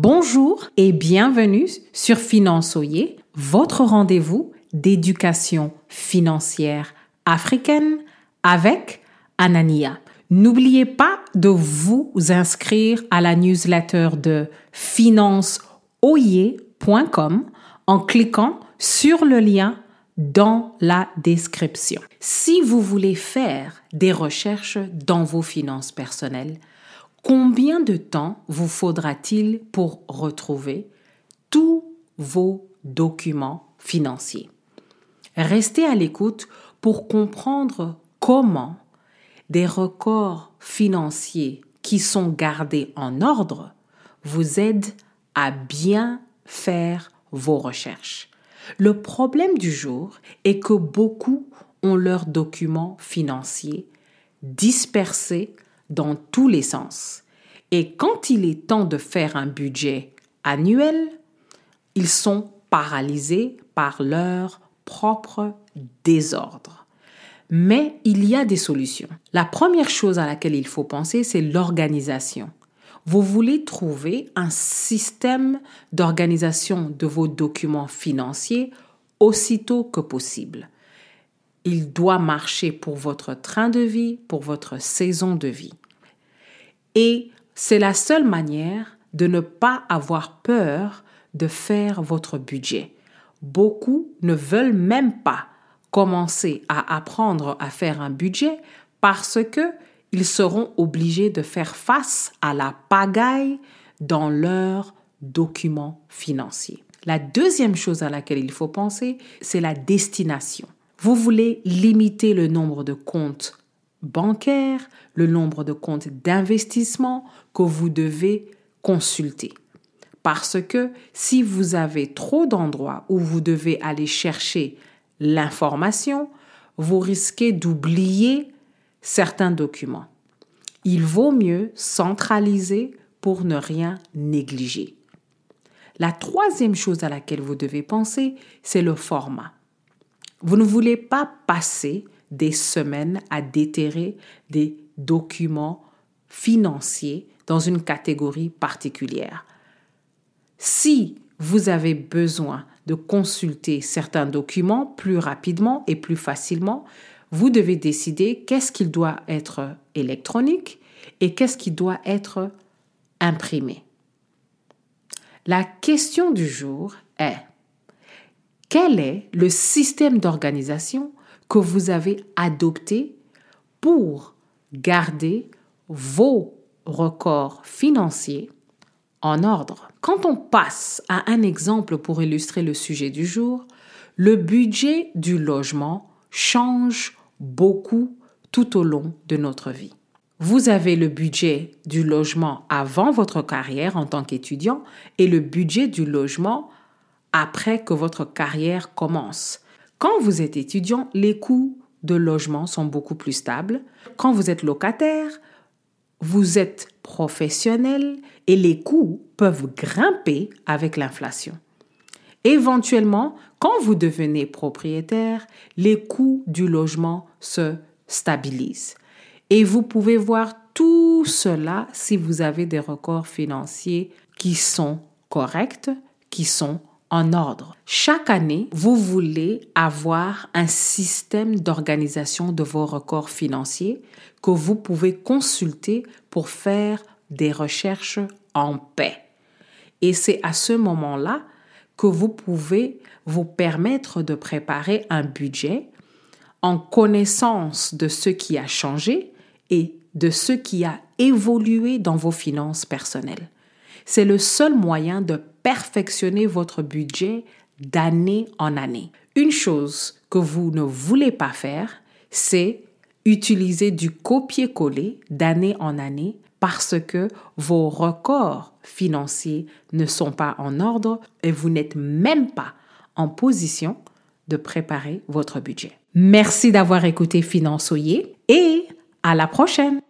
Bonjour et bienvenue sur Finançoyer, votre rendez-vous d'éducation financière africaine avec Anania. N'oubliez pas de vous inscrire à la newsletter de financeoyer.com en cliquant sur le lien dans la description. Si vous voulez faire des recherches dans vos finances personnelles, combien de temps vous faudra-t-il pour retrouver tous vos documents financiers? Restez à l'écoute pour comprendre comment des records financiers qui sont gardés en ordre vous aident à bien faire vos recherches. Le problème du jour est que beaucoup ont leurs documents financiers dispersés dans tous les sens. Et quand il est temps de faire un budget annuel, ils sont paralysés par leur propre désordre. Mais il y a des solutions. La première chose à laquelle il faut penser, c'est l'organisation. Vous voulez trouver un système d'organisation de vos documents financiers aussitôt que possible. Il doit marcher pour votre train de vie, pour votre saison de vie. Et c'est la seule manière de ne pas avoir peur de faire votre budget. Beaucoup ne veulent même pas commencer à apprendre à faire un budget parce que ils seront obligés de faire face à la pagaille dans leurs documents financiers. La deuxième chose à laquelle il faut penser, c'est la destination. Vous voulez limiter le nombre de comptes bancaires, le nombre de comptes d'investissement que vous devez consulter. Parce que si vous avez trop d'endroits où vous devez aller chercher l'information, vous risquez d'oublier certains documents. Il vaut mieux centraliser pour ne rien négliger. La troisième chose à laquelle vous devez penser, c'est le format. Vous ne voulez pas passer des semaines à déterrer des documents financiers dans une catégorie particulière. Si vous avez besoin de consulter certains documents plus rapidement et plus facilement, vous devez décider qu'est-ce qu'il doit être électronique et qu'est-ce qui doit être imprimé. La question du jour est, quel est le système d'organisation que vous avez adopté pour garder vos records financiers en ordre. Quand on passe à un exemple pour illustrer le sujet du jour, le budget du logement change beaucoup tout au long de notre vie. Vous avez le budget du logement avant votre carrière en tant qu'étudiant et le budget du logement après que votre carrière commence. Quand vous êtes étudiant, les coûts de logement sont beaucoup plus stables. Quand vous êtes locataire, vous êtes professionnel et les coûts peuvent grimper avec l'inflation. Éventuellement, quand vous devenez propriétaire, les coûts du logement se stabilisent. Et vous pouvez voir tout cela si vous avez des records financiers qui sont corrects, qui sont en ordre. Chaque année, vous voulez avoir un système d'organisation de vos records financiers que vous pouvez consulter pour faire des recherches en paix. Et c'est à ce moment-là que vous pouvez vous permettre de préparer un budget en connaissance de ce qui a changé et de ce qui a évolué dans vos finances personnelles. C'est le seul moyen de perfectionner votre budget d'année en année. Une chose que vous ne voulez pas faire, c'est utiliser du copier-coller d'année en année parce que vos records financiers ne sont pas en ordre et vous n'êtes même pas en position de préparer votre budget. Merci d'avoir écouté Finançoyer et à la prochaine.